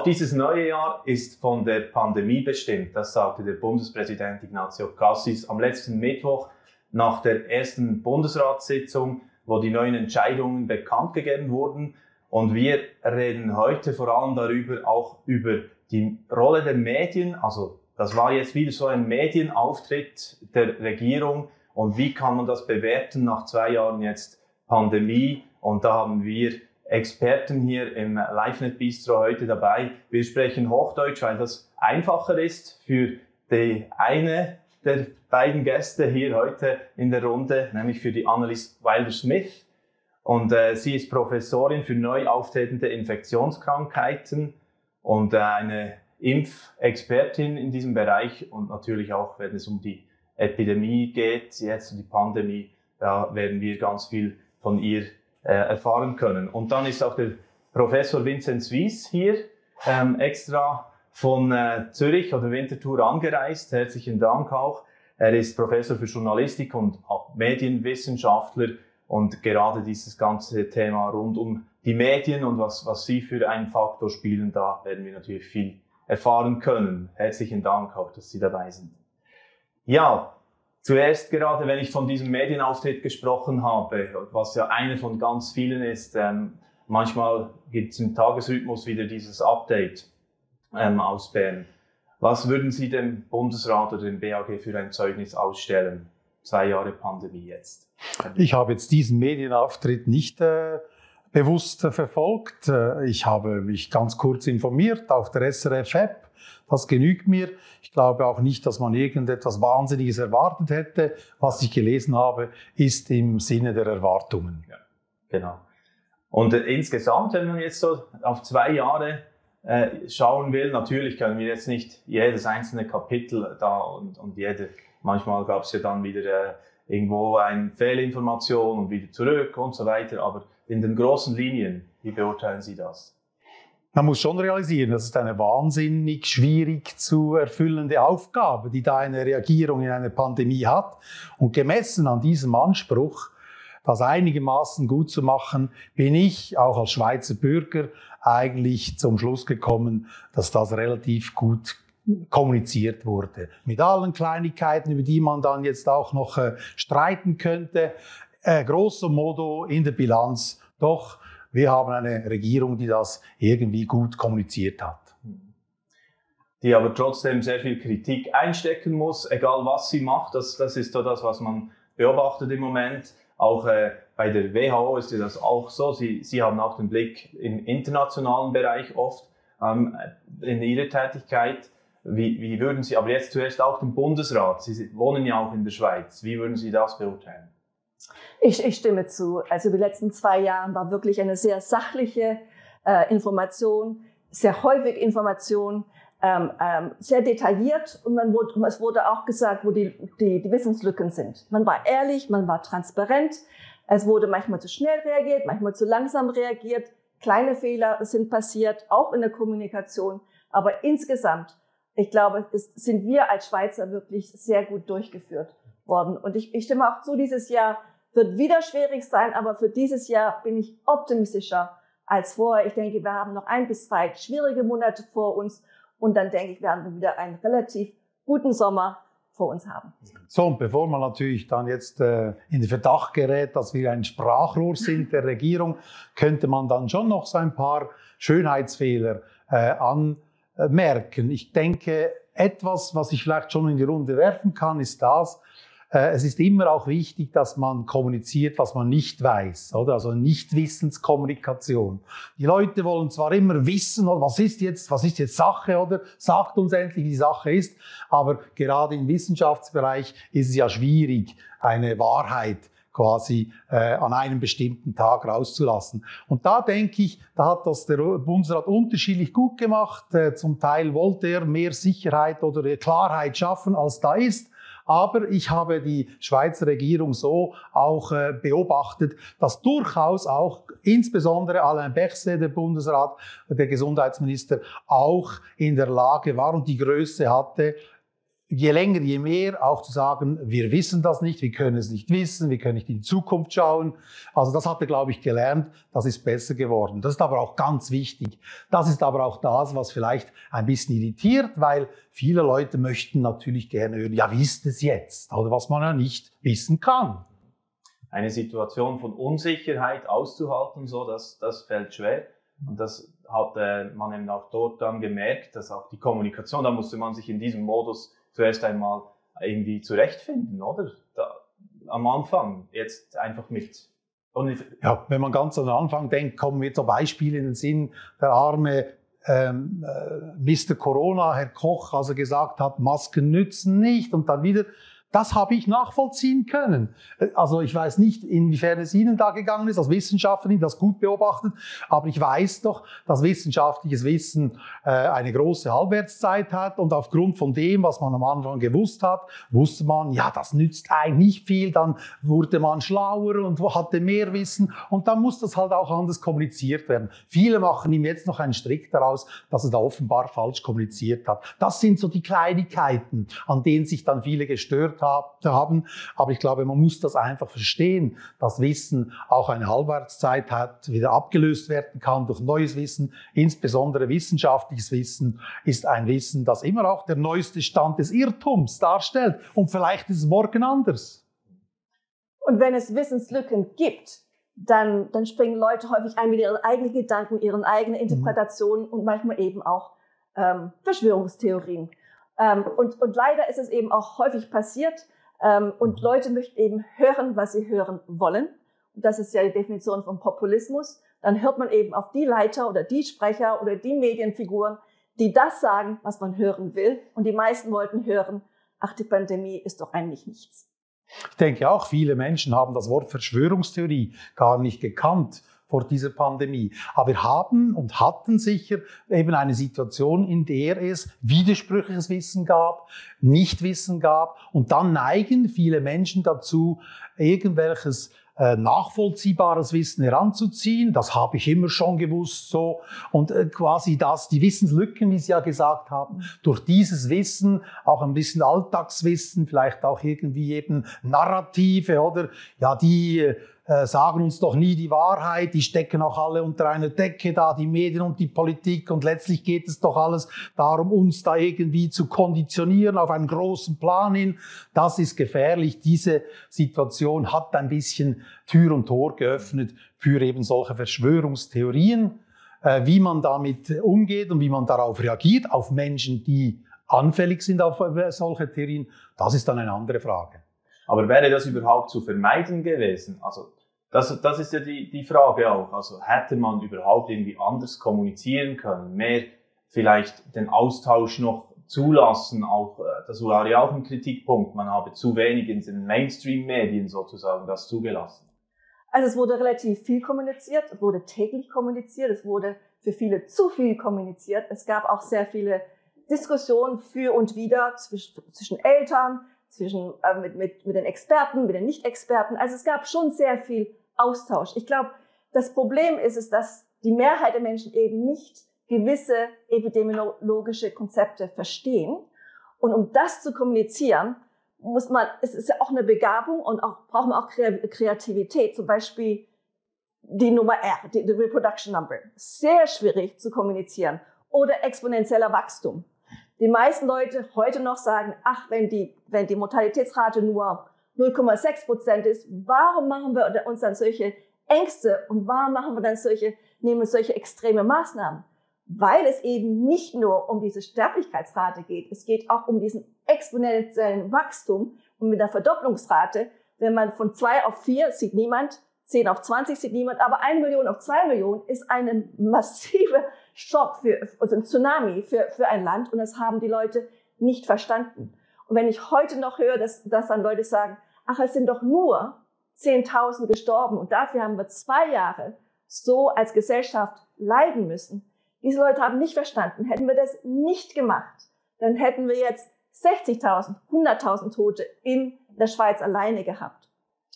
Auch dieses neue Jahr ist von der Pandemie bestimmt, das sagte der Bundespräsident Ignazio Cassis am letzten Mittwoch nach der ersten Bundesratssitzung, wo die neuen Entscheidungen bekannt gegeben wurden. Und wir reden heute vor allem darüber, auch über die Rolle der Medien. Also das war jetzt wieder so ein Medienauftritt der Regierung. Und wie kann man das bewerten nach zwei Jahren jetzt Pandemie? Und da haben wir Experten hier im LiveNet Bistro heute dabei. Wir sprechen Hochdeutsch, weil das einfacher ist für die eine der beiden Gäste hier heute in der Runde, nämlich für die Annelies Wilder-Smith. Und äh, sie ist Professorin für neu auftretende Infektionskrankheiten und äh, eine Impfexpertin in diesem Bereich. Und natürlich auch, wenn es um die Epidemie geht, jetzt um die Pandemie, da werden wir ganz viel von ihr äh, erfahren können. Und dann ist auch der Professor Vincent Wies hier, ähm, extra von äh, Zürich oder Winterthur angereist. Herzlichen Dank auch. Er ist Professor für Journalistik und Medienwissenschaftler und gerade dieses ganze Thema rund um die Medien und was, was sie für einen Faktor spielen, da werden wir natürlich viel erfahren können. Herzlichen Dank auch, dass Sie dabei sind. Ja, zuerst gerade, wenn ich von diesem Medienauftritt gesprochen habe, was ja einer von ganz vielen ist, ähm, manchmal gibt es im Tagesrhythmus wieder dieses Update ähm, aus Bern. Was würden Sie dem Bundesrat oder dem BAG für ein Zeugnis ausstellen? Zwei Jahre Pandemie jetzt. Ich habe jetzt diesen Medienauftritt nicht äh, bewusst verfolgt. Äh, ich habe mich ganz kurz informiert auf der SRF-App. Das genügt mir. Ich glaube auch nicht, dass man irgendetwas Wahnsinniges erwartet hätte. Was ich gelesen habe, ist im Sinne der Erwartungen. Ja, genau. Und äh, insgesamt, wenn man jetzt so auf zwei Jahre äh, schauen will, natürlich können wir jetzt nicht jedes einzelne Kapitel da und, und jede, manchmal gab es ja dann wieder äh, irgendwo eine Fehlinformation und wieder zurück und so weiter. Aber in den großen Linien, wie beurteilen Sie das? Man muss schon realisieren, das ist eine wahnsinnig schwierig zu erfüllende Aufgabe, die da eine Regierung in einer Pandemie hat. Und gemessen an diesem Anspruch, das einigermaßen gut zu machen, bin ich auch als Schweizer Bürger eigentlich zum Schluss gekommen, dass das relativ gut kommuniziert wurde. Mit allen Kleinigkeiten, über die man dann jetzt auch noch äh, streiten könnte. Äh, grosso modo in der Bilanz doch, wir haben eine Regierung, die das irgendwie gut kommuniziert hat. Die aber trotzdem sehr viel Kritik einstecken muss, egal was sie macht. Das, das ist so das, was man beobachtet im Moment. Auch äh, bei der WHO ist das auch so. Sie, sie haben auch den Blick im internationalen Bereich oft ähm, in ihre Tätigkeit. Wie, wie würden Sie, aber jetzt zuerst auch den Bundesrat, Sie wohnen ja auch in der Schweiz, wie würden Sie das beurteilen? Ich, ich stimme zu. Also die letzten zwei Jahre war wirklich eine sehr sachliche äh, Information, sehr häufig Information, ähm, ähm, sehr detailliert und man wurde, es wurde auch gesagt, wo die, die, die Wissenslücken sind. Man war ehrlich, man war transparent. Es wurde manchmal zu schnell reagiert, manchmal zu langsam reagiert. Kleine Fehler sind passiert, auch in der Kommunikation. Aber insgesamt ich glaube, es sind wir als Schweizer wirklich sehr gut durchgeführt worden. Und ich, ich stimme auch zu, dieses Jahr wird wieder schwierig sein, aber für dieses Jahr bin ich optimistischer als vorher. Ich denke, wir haben noch ein bis zwei schwierige Monate vor uns und dann denke ich, werden wir wieder einen relativ guten Sommer vor uns haben. So, und bevor man natürlich dann jetzt äh, in den Verdacht gerät, dass wir ein Sprachrohr sind der Regierung, könnte man dann schon noch so ein paar Schönheitsfehler äh, an äh, merken. Ich denke, etwas, was ich vielleicht schon in die Runde werfen kann, ist das, es ist immer auch wichtig, dass man kommuniziert, was man nicht weiß, oder? Also Nichtwissenskommunikation. Die Leute wollen zwar immer wissen, was ist jetzt, was ist jetzt Sache, oder? Sagt uns endlich, wie die Sache ist. Aber gerade im Wissenschaftsbereich ist es ja schwierig, eine Wahrheit quasi äh, an einem bestimmten Tag rauszulassen. Und da denke ich, da hat das der Bundesrat unterschiedlich gut gemacht. Äh, zum Teil wollte er mehr Sicherheit oder Klarheit schaffen, als da ist. Aber ich habe die Schweizer Regierung so auch äh, beobachtet, dass durchaus auch insbesondere Alain Berset, der Bundesrat, der Gesundheitsminister, auch in der Lage war und die Größe hatte, je länger, je mehr auch zu sagen, wir wissen das nicht, wir können es nicht wissen, wir können nicht in die Zukunft schauen. Also das hat er, glaube ich, gelernt, das ist besser geworden. Das ist aber auch ganz wichtig. Das ist aber auch das, was vielleicht ein bisschen irritiert, weil viele Leute möchten natürlich gerne hören, ja, wie ist es jetzt? Oder was man ja nicht wissen kann. Eine Situation von Unsicherheit auszuhalten, so, das, das fällt schwer. Und das hat äh, man eben auch dort dann gemerkt, dass auch die Kommunikation, da musste man sich in diesem Modus zuerst einmal irgendwie zurechtfinden, oder? Da, am Anfang, jetzt einfach mit. Ja, wenn man ganz am Anfang denkt, kommen mir so Beispiele in den Sinn, der arme ähm, äh, Mr. Corona, Herr Koch, also gesagt hat, Masken nützen nicht und dann wieder das habe ich nachvollziehen können. Also ich weiß nicht, inwiefern es Ihnen da gegangen ist, als Wissenschaftlerin, das gut beobachtet, aber ich weiß doch, dass wissenschaftliches Wissen äh, eine große Halbwertszeit hat und aufgrund von dem, was man am Anfang gewusst hat, wusste man, ja, das nützt eigentlich nicht viel, dann wurde man schlauer und hatte mehr Wissen und dann muss das halt auch anders kommuniziert werden. Viele machen ihm jetzt noch einen Strick daraus, dass er da offenbar falsch kommuniziert hat. Das sind so die Kleinigkeiten, an denen sich dann viele gestört haben. Aber ich glaube, man muss das einfach verstehen, dass Wissen auch eine Halbwertszeit hat, wieder abgelöst werden kann durch neues Wissen. Insbesondere wissenschaftliches Wissen ist ein Wissen, das immer auch der neueste Stand des Irrtums darstellt. Und vielleicht ist es morgen anders. Und wenn es Wissenslücken gibt, dann, dann springen Leute häufig ein mit ihren eigenen Gedanken, ihren eigenen mhm. Interpretationen mhm. und manchmal eben auch ähm, Verschwörungstheorien. Ähm, und, und leider ist es eben auch häufig passiert. Ähm, und Leute möchten eben hören, was sie hören wollen. Und das ist ja die Definition von Populismus. Dann hört man eben auf die Leiter oder die Sprecher oder die Medienfiguren, die das sagen, was man hören will. Und die meisten wollten hören, ach, die Pandemie ist doch eigentlich nichts. Ich denke auch, viele Menschen haben das Wort Verschwörungstheorie gar nicht gekannt vor dieser Pandemie. Aber wir haben und hatten sicher eben eine Situation, in der es widersprüchliches Wissen gab, Nichtwissen gab und dann neigen viele Menschen dazu, irgendwelches äh, nachvollziehbares Wissen heranzuziehen. Das habe ich immer schon gewusst so. Und äh, quasi das, die Wissenslücken, wie Sie ja gesagt haben, durch dieses Wissen, auch ein bisschen Alltagswissen, vielleicht auch irgendwie eben Narrative oder ja, die äh, äh, sagen uns doch nie die Wahrheit, die stecken auch alle unter einer Decke da, die Medien und die Politik und letztlich geht es doch alles darum, uns da irgendwie zu konditionieren auf einen großen Plan hin. Das ist gefährlich. Diese Situation hat ein bisschen Tür und Tor geöffnet für eben solche Verschwörungstheorien, äh, wie man damit umgeht und wie man darauf reagiert, auf Menschen, die anfällig sind auf solche Theorien, das ist dann eine andere Frage. Aber wäre das überhaupt zu vermeiden gewesen? Also das, das ist ja die, die Frage auch. Also hätte man überhaupt irgendwie anders kommunizieren können, mehr vielleicht den Austausch noch zulassen, auch, äh, das war ja auch ein Kritikpunkt, man habe zu wenig in den Mainstream-Medien sozusagen das zugelassen. Also es wurde relativ viel kommuniziert, es wurde täglich kommuniziert, es wurde für viele zu viel kommuniziert. Es gab auch sehr viele Diskussionen für und wider zwischen, zwischen Eltern, zwischen, äh, mit, mit, mit den Experten, mit den Nicht-Experten. Also es gab schon sehr viel Austausch. Ich glaube, das Problem ist es, dass die Mehrheit der Menschen eben nicht gewisse epidemiologische Konzepte verstehen. Und um das zu kommunizieren, muss man, es ist ja auch eine Begabung und auch, braucht man auch Kreativität. Zum Beispiel die Nummer R, die, die Reproduction Number. Sehr schwierig zu kommunizieren. Oder exponentieller Wachstum. Die meisten Leute heute noch sagen, ach, wenn die, wenn die Mortalitätsrate nur 0,6 Prozent ist, warum machen wir uns dann solche Ängste und warum machen wir dann solche, nehmen solche extreme Maßnahmen? Weil es eben nicht nur um diese Sterblichkeitsrate geht, es geht auch um diesen exponentiellen Wachstum und mit der Verdopplungsrate. Wenn man von zwei auf vier sieht niemand, 10 auf 20 sieht niemand, aber eine Million auf zwei Millionen ist eine massive Schock für, also ein Tsunami für, für ein Land und das haben die Leute nicht verstanden. Und wenn ich heute noch höre, dass, dass dann Leute sagen, ach, es sind doch nur 10.000 gestorben und dafür haben wir zwei Jahre so als Gesellschaft leiden müssen. Diese Leute haben nicht verstanden. Hätten wir das nicht gemacht, dann hätten wir jetzt 60.000, 100.000 Tote in der Schweiz alleine gehabt.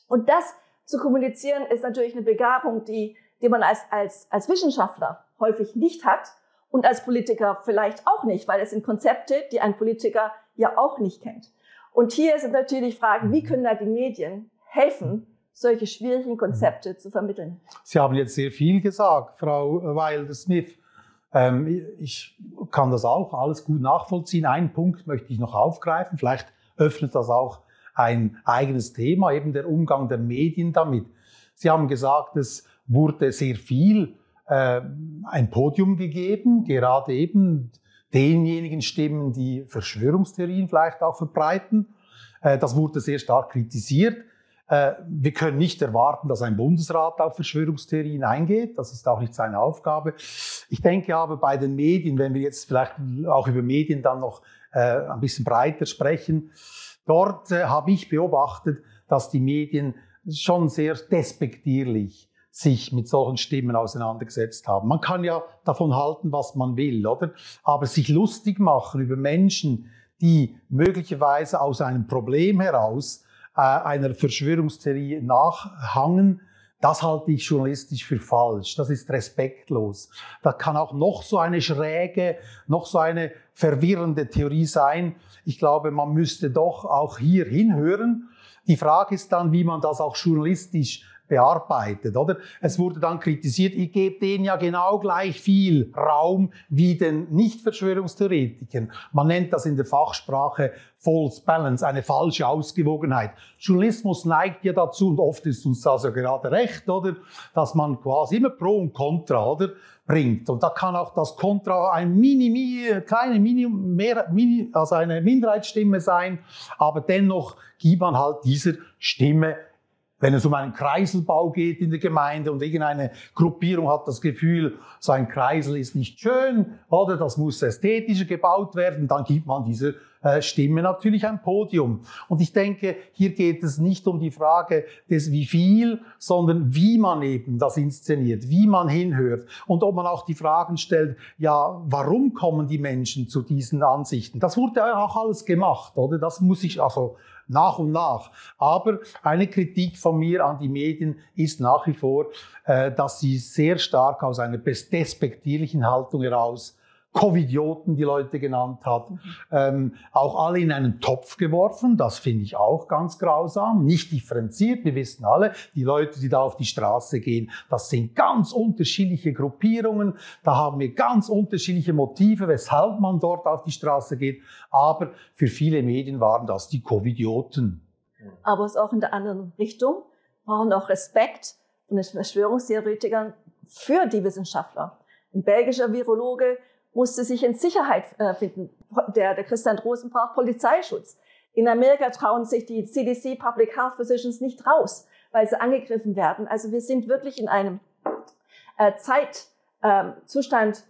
Und das zu kommunizieren ist natürlich eine Begabung, die, die man als, als, als Wissenschaftler häufig nicht hat und als Politiker vielleicht auch nicht, weil es sind Konzepte, die ein Politiker ja auch nicht kennt. Und hier sind natürlich Fragen, wie können da die Medien helfen, solche schwierigen Konzepte zu vermitteln? Sie haben jetzt sehr viel gesagt, Frau Wilder-Smith. Ähm, ich kann das auch alles gut nachvollziehen. Einen Punkt möchte ich noch aufgreifen. Vielleicht öffnet das auch ein eigenes Thema, eben der Umgang der Medien damit. Sie haben gesagt, es wurde sehr viel äh, ein Podium gegeben, gerade eben denjenigen Stimmen, die Verschwörungstheorien vielleicht auch verbreiten. Äh, das wurde sehr stark kritisiert. Äh, wir können nicht erwarten, dass ein Bundesrat auf Verschwörungstheorien eingeht. Das ist auch nicht seine Aufgabe. Ich denke aber bei den Medien, wenn wir jetzt vielleicht auch über Medien dann noch äh, ein bisschen breiter sprechen, dort habe ich beobachtet, dass die Medien schon sehr despektierlich sich mit solchen Stimmen auseinandergesetzt haben. Man kann ja davon halten, was man will, oder? Aber sich lustig machen über Menschen, die möglicherweise aus einem Problem heraus äh, einer Verschwörungstheorie nachhangen, das halte ich journalistisch für falsch. Das ist respektlos. Da kann auch noch so eine schräge, noch so eine verwirrende Theorie sein. Ich glaube, man müsste doch auch hier hinhören. Die Frage ist dann, wie man das auch journalistisch bearbeitet, oder? Es wurde dann kritisiert, ich gebe denen ja genau gleich viel Raum wie den Nicht-Verschwörungstheoretikern. Man nennt das in der Fachsprache False Balance, eine falsche Ausgewogenheit. Journalismus neigt ja dazu, und oft ist uns das ja gerade recht, oder? Dass man quasi immer Pro und Contra, oder? bringt. Und da kann auch das Contra ein Mini, kleine Mini, mehr, Mini, also eine Minderheitsstimme sein, aber dennoch gibt man halt dieser Stimme wenn es um einen Kreiselbau geht in der Gemeinde und irgendeine Gruppierung hat das Gefühl, so ein Kreisel ist nicht schön oder das muss ästhetischer gebaut werden, dann gibt man dieser äh, Stimme natürlich ein Podium. Und ich denke, hier geht es nicht um die Frage des wie viel, sondern wie man eben das inszeniert, wie man hinhört und ob man auch die Fragen stellt, ja, warum kommen die Menschen zu diesen Ansichten? Das wurde ja auch alles gemacht, oder? Das muss ich also nach und nach. Aber eine Kritik von mir an die Medien ist nach wie vor, äh, dass sie sehr stark aus einer despektierlichen Haltung heraus Covidioten die Leute genannt hat, mhm. ähm, auch alle in einen Topf geworfen. Das finde ich auch ganz grausam, nicht differenziert. Wir wissen alle, die Leute, die da auf die Straße gehen, das sind ganz unterschiedliche Gruppierungen. Da haben wir ganz unterschiedliche Motive, weshalb man dort auf die Straße geht. Aber für viele Medien waren das die Covidioten. Aber es ist auch in der anderen Richtung. Wir brauchen auch Respekt von den Verschwörungstheoretikern für die Wissenschaftler. Ein belgischer Virologe musste sich in Sicherheit äh, finden. Der, der Christian Drosten braucht Polizeischutz. In Amerika trauen sich die CDC Public Health Physicians nicht raus, weil sie angegriffen werden. Also wir sind wirklich in einem äh, Zeitzustand,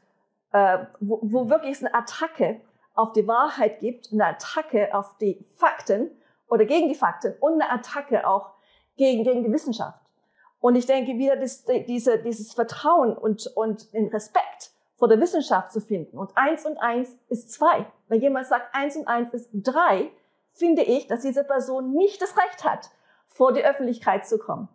ähm, äh, wo, wo wirklich es eine Attacke auf die Wahrheit gibt, eine Attacke auf die Fakten oder gegen die Fakten und eine Attacke auch gegen, gegen die Wissenschaft. Und ich denke wieder, dass diese, dieses Vertrauen und, und den Respekt vor der Wissenschaft zu finden. Und eins und eins ist zwei. Wenn jemand sagt, eins und eins ist drei, finde ich, dass diese Person nicht das Recht hat, vor die Öffentlichkeit zu kommen.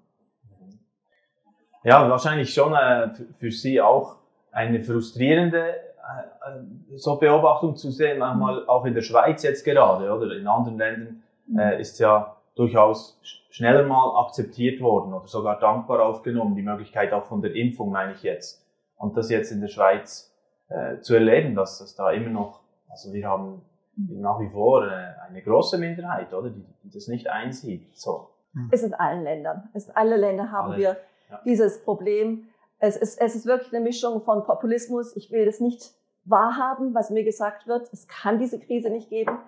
Ja, wahrscheinlich schon äh, für Sie auch eine frustrierende äh, so Beobachtung zu sehen, manchmal auch in der Schweiz jetzt gerade, oder in anderen Ländern äh, ist ja durchaus schneller mal akzeptiert worden oder sogar dankbar aufgenommen, die Möglichkeit auch von der Impfung, meine ich jetzt. Und das jetzt in der Schweiz äh, zu erleben, dass es da immer noch, also wir haben nach wie vor äh, eine große Minderheit, oder, die, die das nicht einsieht. So. Es in allen Ländern. Es in alle Länder haben alle. wir ja. dieses Problem. Es ist, es ist wirklich eine Mischung von Populismus. Ich will das nicht wahrhaben, was mir gesagt wird. Es kann diese Krise nicht geben.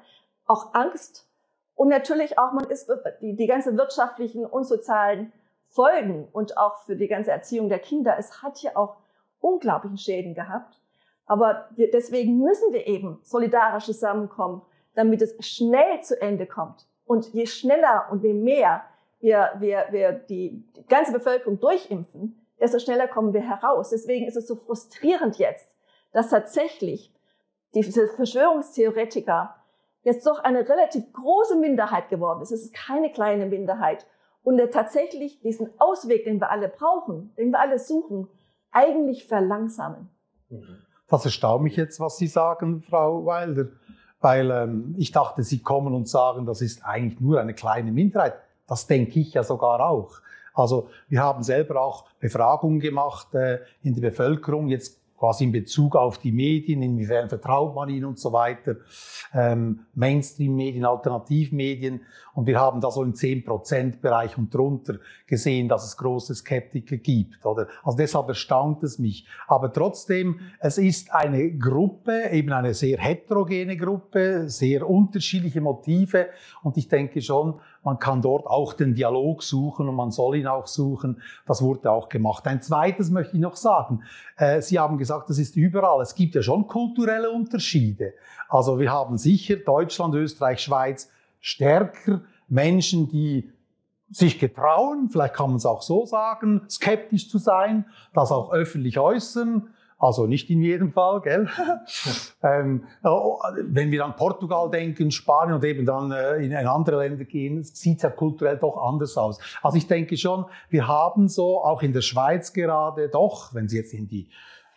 Auch Angst. Und natürlich auch, man ist die, die ganzen wirtschaftlichen und sozialen Folgen und auch für die ganze Erziehung der Kinder. Es hat ja auch unglaublichen Schäden gehabt. Aber wir, deswegen müssen wir eben solidarisch zusammenkommen, damit es schnell zu Ende kommt. Und je schneller und je mehr wir, wir, wir die, die ganze Bevölkerung durchimpfen, desto schneller kommen wir heraus. Deswegen ist es so frustrierend jetzt, dass tatsächlich diese Verschwörungstheoretiker jetzt doch eine relativ große Minderheit geworden ist. Es ist keine kleine Minderheit. Und tatsächlich diesen Ausweg, den wir alle brauchen, den wir alle suchen, eigentlich verlangsamen. Das erstaunt mich jetzt, was Sie sagen, Frau Wilder. weil ähm, ich dachte, Sie kommen und sagen, das ist eigentlich nur eine kleine Minderheit. Das denke ich ja sogar auch. Also wir haben selber auch Befragungen gemacht äh, in der Bevölkerung. Jetzt quasi in Bezug auf die Medien, inwiefern vertraut man ihnen und so weiter, ähm, Mainstream-Medien, Alternativmedien. Und wir haben da so im 10%-Bereich und drunter gesehen, dass es große Skeptiker gibt. Oder? Also deshalb erstaunt es mich. Aber trotzdem, es ist eine Gruppe, eben eine sehr heterogene Gruppe, sehr unterschiedliche Motive. Und ich denke schon, man kann dort auch den Dialog suchen und man soll ihn auch suchen. Das wurde auch gemacht. Ein zweites möchte ich noch sagen. Äh, Sie haben gesagt, das ist überall. Es gibt ja schon kulturelle Unterschiede. Also wir haben sicher Deutschland, Österreich, Schweiz stärker Menschen, die sich getrauen, vielleicht kann man es auch so sagen, skeptisch zu sein, das auch öffentlich äußern. Also nicht in jedem Fall, gell? ähm, oh, wenn wir an Portugal denken, Spanien und eben dann äh, in andere Länder gehen, sieht es ja kulturell doch anders aus. Also ich denke schon, wir haben so auch in der Schweiz gerade doch, wenn Sie jetzt in die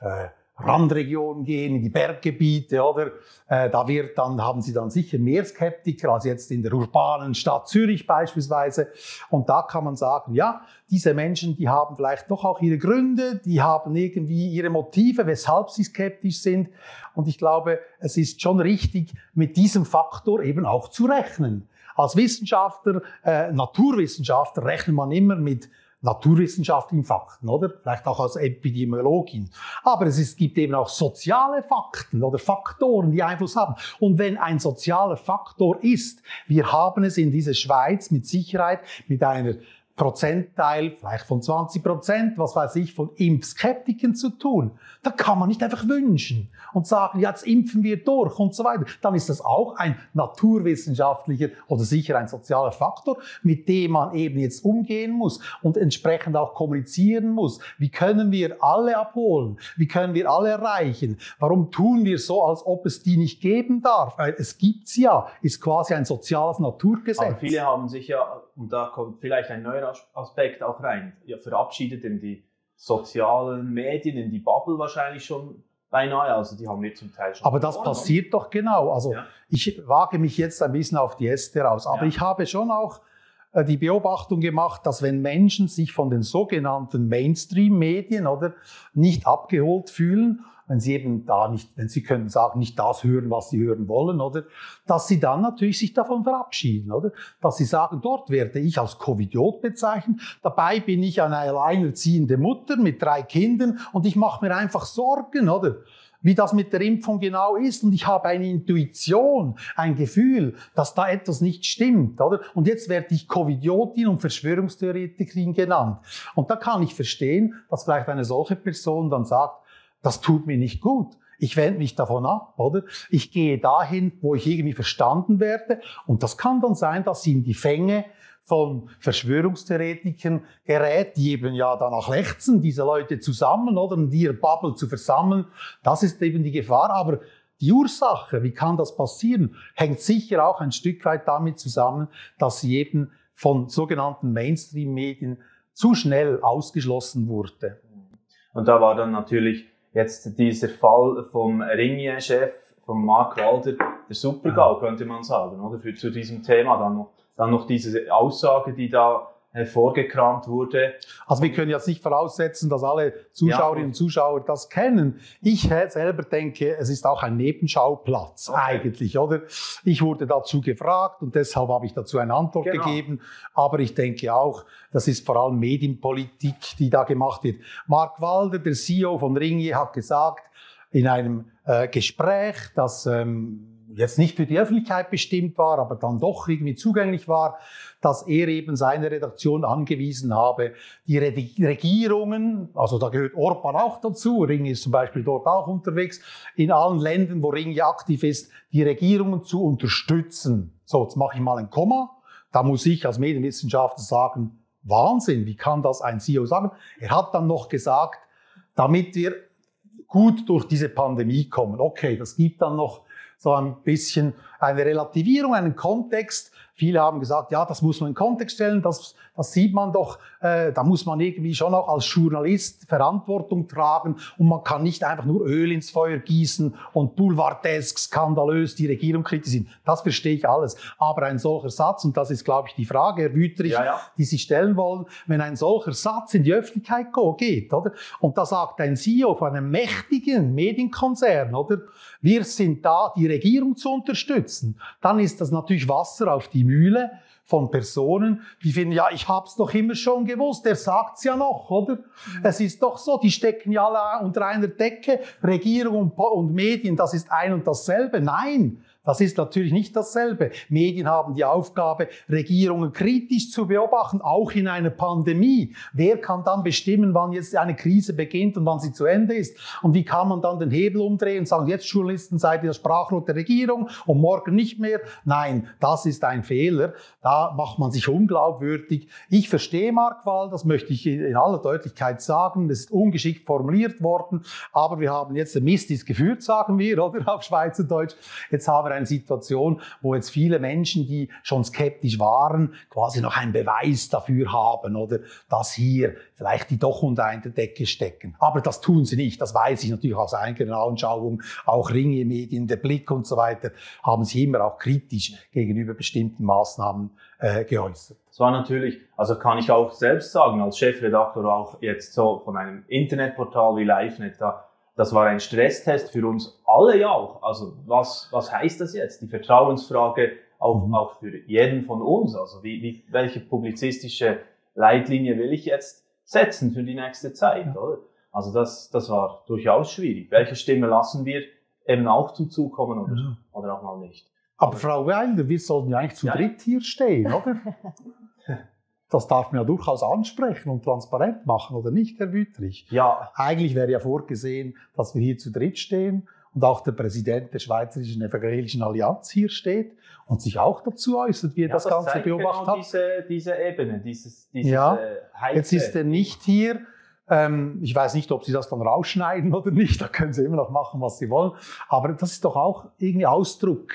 äh, Randregionen gehen, in die Berggebiete, oder? Äh, da wird dann, haben sie dann sicher mehr Skeptiker als jetzt in der urbanen Stadt Zürich beispielsweise. Und da kann man sagen, ja, diese Menschen, die haben vielleicht doch auch ihre Gründe, die haben irgendwie ihre Motive, weshalb sie skeptisch sind. Und ich glaube, es ist schon richtig, mit diesem Faktor eben auch zu rechnen. Als Wissenschaftler, äh, Naturwissenschaftler rechnet man immer mit naturwissenschaftlichen Fakten, oder? Vielleicht auch als Epidemiologin. Aber es ist, gibt eben auch soziale Fakten oder Faktoren, die Einfluss haben. Und wenn ein sozialer Faktor ist, wir haben es in dieser Schweiz mit Sicherheit mit einer Prozentteil, vielleicht von 20 Prozent, was weiß ich, von Impfskeptikern zu tun. Da kann man nicht einfach wünschen und sagen, jetzt impfen wir durch und so weiter. Dann ist das auch ein naturwissenschaftlicher oder sicher ein sozialer Faktor, mit dem man eben jetzt umgehen muss und entsprechend auch kommunizieren muss. Wie können wir alle abholen? Wie können wir alle erreichen? Warum tun wir so, als ob es die nicht geben darf? Weil es gibt's ja, ist quasi ein soziales Naturgesetz. Aber viele haben sich ja, und da kommt vielleicht ein neuer Aspekt auch rein, ja, verabschiedet in die sozialen Medien, in die Bubble wahrscheinlich schon beinahe. Also die haben wir zum Teil schon. Aber das verloren, passiert doch genau. Also ja. ich wage mich jetzt ein bisschen auf die Äste raus. Aber ja. ich habe schon auch äh, die Beobachtung gemacht, dass wenn Menschen sich von den sogenannten Mainstream-Medien oder nicht abgeholt fühlen wenn sie eben da nicht, wenn sie können sagen, nicht das hören, was sie hören wollen, oder? Dass sie dann natürlich sich davon verabschieden, oder? Dass sie sagen, dort werde ich als Covidiot bezeichnet, dabei bin ich eine alleinerziehende Mutter mit drei Kindern und ich mache mir einfach Sorgen, oder? wie das mit der Impfung genau ist und ich habe eine Intuition, ein Gefühl, dass da etwas nicht stimmt, oder? Und jetzt werde ich Covidiotin und Verschwörungstheoretikerin genannt. Und da kann ich verstehen, dass vielleicht eine solche Person dann sagt, das tut mir nicht gut. Ich wende mich davon ab, oder? Ich gehe dahin, wo ich irgendwie verstanden werde. Und das kann dann sein, dass sie in die Fänge von Verschwörungstheoretikern gerät, die eben ja danach lechzen, diese Leute zusammen, oder? Und ihre Bubble zu versammeln. Das ist eben die Gefahr. Aber die Ursache, wie kann das passieren, hängt sicher auch ein Stück weit damit zusammen, dass sie eben von sogenannten Mainstream-Medien zu schnell ausgeschlossen wurde. Und da war dann natürlich jetzt dieser Fall vom Ringier-Chef, von Mark Walder, der Supergau, könnte man sagen, oder? Für, zu diesem Thema dann noch, dann noch diese Aussage, die da hervorgekramt wurde. Also wir können jetzt nicht voraussetzen, dass alle Zuschauerinnen und Zuschauer das kennen. Ich selber denke, es ist auch ein Nebenschauplatz okay. eigentlich, oder? Ich wurde dazu gefragt und deshalb habe ich dazu eine Antwort genau. gegeben. Aber ich denke auch, das ist vor allem Medienpolitik, die da gemacht wird. Mark Walder, der CEO von Ringier, hat gesagt in einem äh, Gespräch, dass ähm, jetzt nicht für die Öffentlichkeit bestimmt war, aber dann doch irgendwie zugänglich war, dass er eben seine Redaktion angewiesen habe, die Regierungen, also da gehört Orban auch dazu, Ring ist zum Beispiel dort auch unterwegs, in allen Ländern, wo Ring aktiv ist, die Regierungen zu unterstützen. So, jetzt mache ich mal ein Komma. Da muss ich als Medienwissenschaftler sagen, Wahnsinn, wie kann das ein CEO sagen? Er hat dann noch gesagt, damit wir gut durch diese Pandemie kommen. Okay, das gibt dann noch so ein bisschen eine Relativierung, einen Kontext. Viele haben gesagt, ja, das muss man in Kontext stellen, das, das sieht man doch, äh, da muss man irgendwie schon auch als Journalist Verantwortung tragen und man kann nicht einfach nur Öl ins Feuer gießen und boulevardesk, skandalös die Regierung kritisieren. Das verstehe ich alles. Aber ein solcher Satz, und das ist, glaube ich, die Frage, Herr Wüterich, ja, ja. die Sie stellen wollen, wenn ein solcher Satz in die Öffentlichkeit geht, oder? Und da sagt ein CEO von einem mächtigen Medienkonzern, oder? Wir sind da, die Regierung zu unterstützen. Dann ist das natürlich Wasser auf die Mühle von Personen, die finden, ja, ich hab's doch immer schon gewusst, der sagt's ja noch, oder? Mhm. Es ist doch so, die stecken ja alle unter einer Decke, Regierung und, und Medien, das ist ein und dasselbe. Nein, das ist natürlich nicht dasselbe. Medien haben die Aufgabe, Regierungen kritisch zu beobachten, auch in einer Pandemie. Wer kann dann bestimmen, wann jetzt eine Krise beginnt und wann sie zu Ende ist? Und wie kann man dann den Hebel umdrehen und sagen, jetzt Journalisten seid ihr das Sprachrohr der Regierung und morgen nicht mehr? Nein, das ist ein Fehler. Da macht man sich unglaubwürdig. Ich verstehe Mark Wall, das möchte ich in aller Deutlichkeit sagen. Das ist ungeschickt formuliert worden, aber wir haben jetzt, der Mist ist geführt, sagen wir, oder auf Schweizerdeutsch. Jetzt haben wir eine Situation, wo jetzt viele Menschen, die schon skeptisch waren, quasi noch einen Beweis dafür haben oder dass hier vielleicht die doch unter einer Decke stecken. Aber das tun sie nicht. Das weiß ich natürlich aus eigener Anschauung. Auch Ringe, Medien, der Blick und so weiter haben sich immer auch kritisch gegenüber bestimmten Maßnahmen äh, geäußert. Das war natürlich, also kann ich auch selbst sagen, als Chefredaktor auch jetzt so von einem Internetportal wie LiveNet, da das war ein Stresstest für uns alle ja auch. Also was, was heißt das jetzt? Die Vertrauensfrage auch, mhm. auch für jeden von uns. Also wie, wie, welche publizistische Leitlinie will ich jetzt setzen für die nächste Zeit? Oder? Also das, das war durchaus schwierig. Welche Stimme lassen wir eben auch zum Zug kommen oder, ja. oder auch mal nicht? Aber Frau Wilder, wir sollten ja eigentlich zu ja. dritt hier stehen, oder? Das darf man ja durchaus ansprechen und transparent machen, oder nicht, Herr Wüttrich? Ja. Eigentlich wäre ja vorgesehen, dass wir hier zu dritt stehen und auch der Präsident der Schweizerischen Evangelischen Allianz hier steht und sich auch dazu äußert, wie er ja, das, das Ganze beobachtet genau hat. Diese, diese Ebene, dieses, dieses ja, äh, jetzt ist er nicht hier. Ähm, ich weiß nicht, ob Sie das dann rausschneiden oder nicht. Da können Sie immer noch machen, was Sie wollen. Aber das ist doch auch irgendwie Ausdruck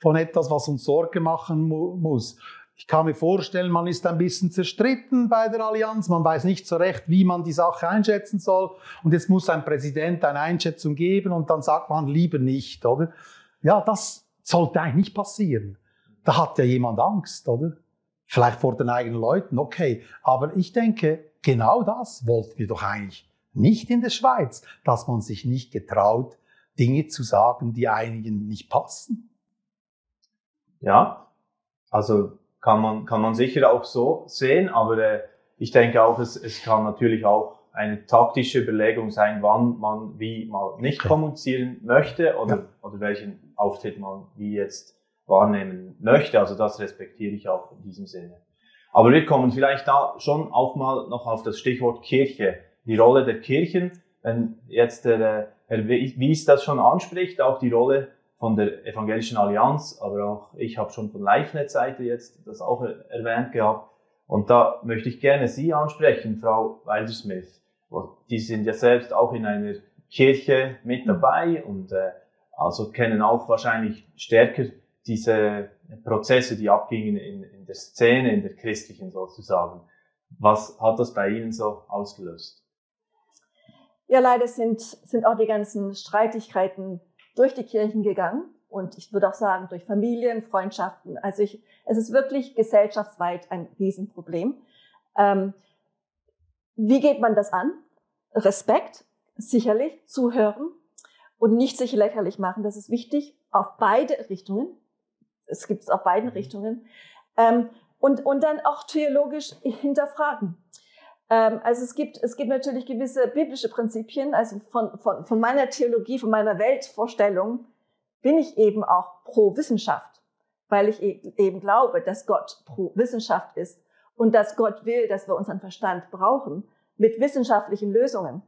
von etwas, was uns Sorge machen mu muss. Ich kann mir vorstellen, man ist ein bisschen zerstritten bei der Allianz. Man weiß nicht so recht, wie man die Sache einschätzen soll. Und jetzt muss ein Präsident eine Einschätzung geben und dann sagt man lieber nicht, oder? Ja, das sollte eigentlich nicht passieren. Da hat ja jemand Angst, oder? Vielleicht vor den eigenen Leuten, okay. Aber ich denke, genau das wollten wir doch eigentlich nicht in der Schweiz, dass man sich nicht getraut, Dinge zu sagen, die einigen nicht passen. Ja, also kann man, kann man sicher auch so sehen, aber äh, ich denke auch, es, es kann natürlich auch eine taktische Überlegung sein, wann man wie mal nicht okay. kommunizieren möchte oder, ja. oder welchen Auftritt man wie jetzt wahrnehmen möchte. Also das respektiere ich auch in diesem Sinne. Aber wir kommen vielleicht da schon auch mal noch auf das Stichwort Kirche, die Rolle der Kirchen. Wenn jetzt der äh, Herr Wies das schon anspricht, auch die Rolle von der Evangelischen Allianz, aber auch ich habe schon von LiveNet-Seite jetzt das auch erwähnt gehabt. Und da möchte ich gerne Sie ansprechen, Frau Wildersmith. Die sind ja selbst auch in einer Kirche mit mhm. dabei und äh, also kennen auch wahrscheinlich stärker diese Prozesse, die abgingen in, in der Szene, in der christlichen sozusagen. Was hat das bei Ihnen so ausgelöst? Ja, leider sind, sind auch die ganzen Streitigkeiten durch die Kirchen gegangen und ich würde auch sagen durch Familien, Freundschaften. Also ich, es ist wirklich gesellschaftsweit ein Riesenproblem. Ähm, wie geht man das an? Respekt, sicherlich, zuhören und nicht sich lächerlich machen. Das ist wichtig auf beide Richtungen. Es gibt es auf beiden Richtungen. Ähm, und, und dann auch theologisch hinterfragen. Ähm, also es gibt, es gibt natürlich gewisse biblische Prinzipien. Also von, von, von meiner Theologie, von meiner Weltvorstellung bin ich eben auch pro Wissenschaft, weil ich e-, eben glaube, dass Gott pro Wissenschaft ist und dass Gott will, dass wir unseren Verstand brauchen mit wissenschaftlichen Lösungen.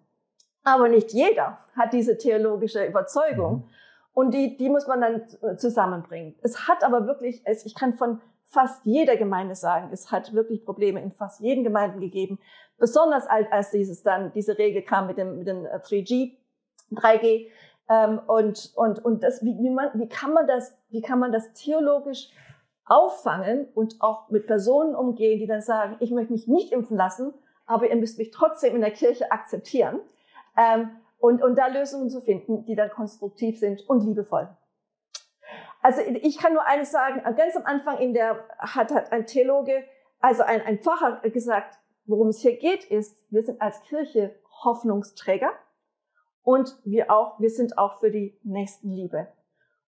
Aber nicht jeder hat diese theologische Überzeugung. Mhm. Und die, die muss man dann zusammenbringen. Es hat aber wirklich, ich kann von fast jeder Gemeinde sagen, es hat wirklich Probleme in fast jeden Gemeinden gegeben. Besonders als dieses dann, diese Regel kam mit dem, mit dem 3G, äh, 3G. Ähm, und, und, und das, wie, wie, man, wie kann man das, wie kann man das theologisch auffangen und auch mit Personen umgehen, die dann sagen, ich möchte mich nicht impfen lassen, aber ihr müsst mich trotzdem in der Kirche akzeptieren. Ähm, und, und da Lösungen zu finden, die dann konstruktiv sind und liebevoll. Also ich kann nur eines sagen, ganz am Anfang in der, hat, hat ein Theologe, also ein, ein Pfarrer gesagt, worum es hier geht, ist, wir sind als Kirche Hoffnungsträger und wir auch, wir sind auch für die Nächstenliebe.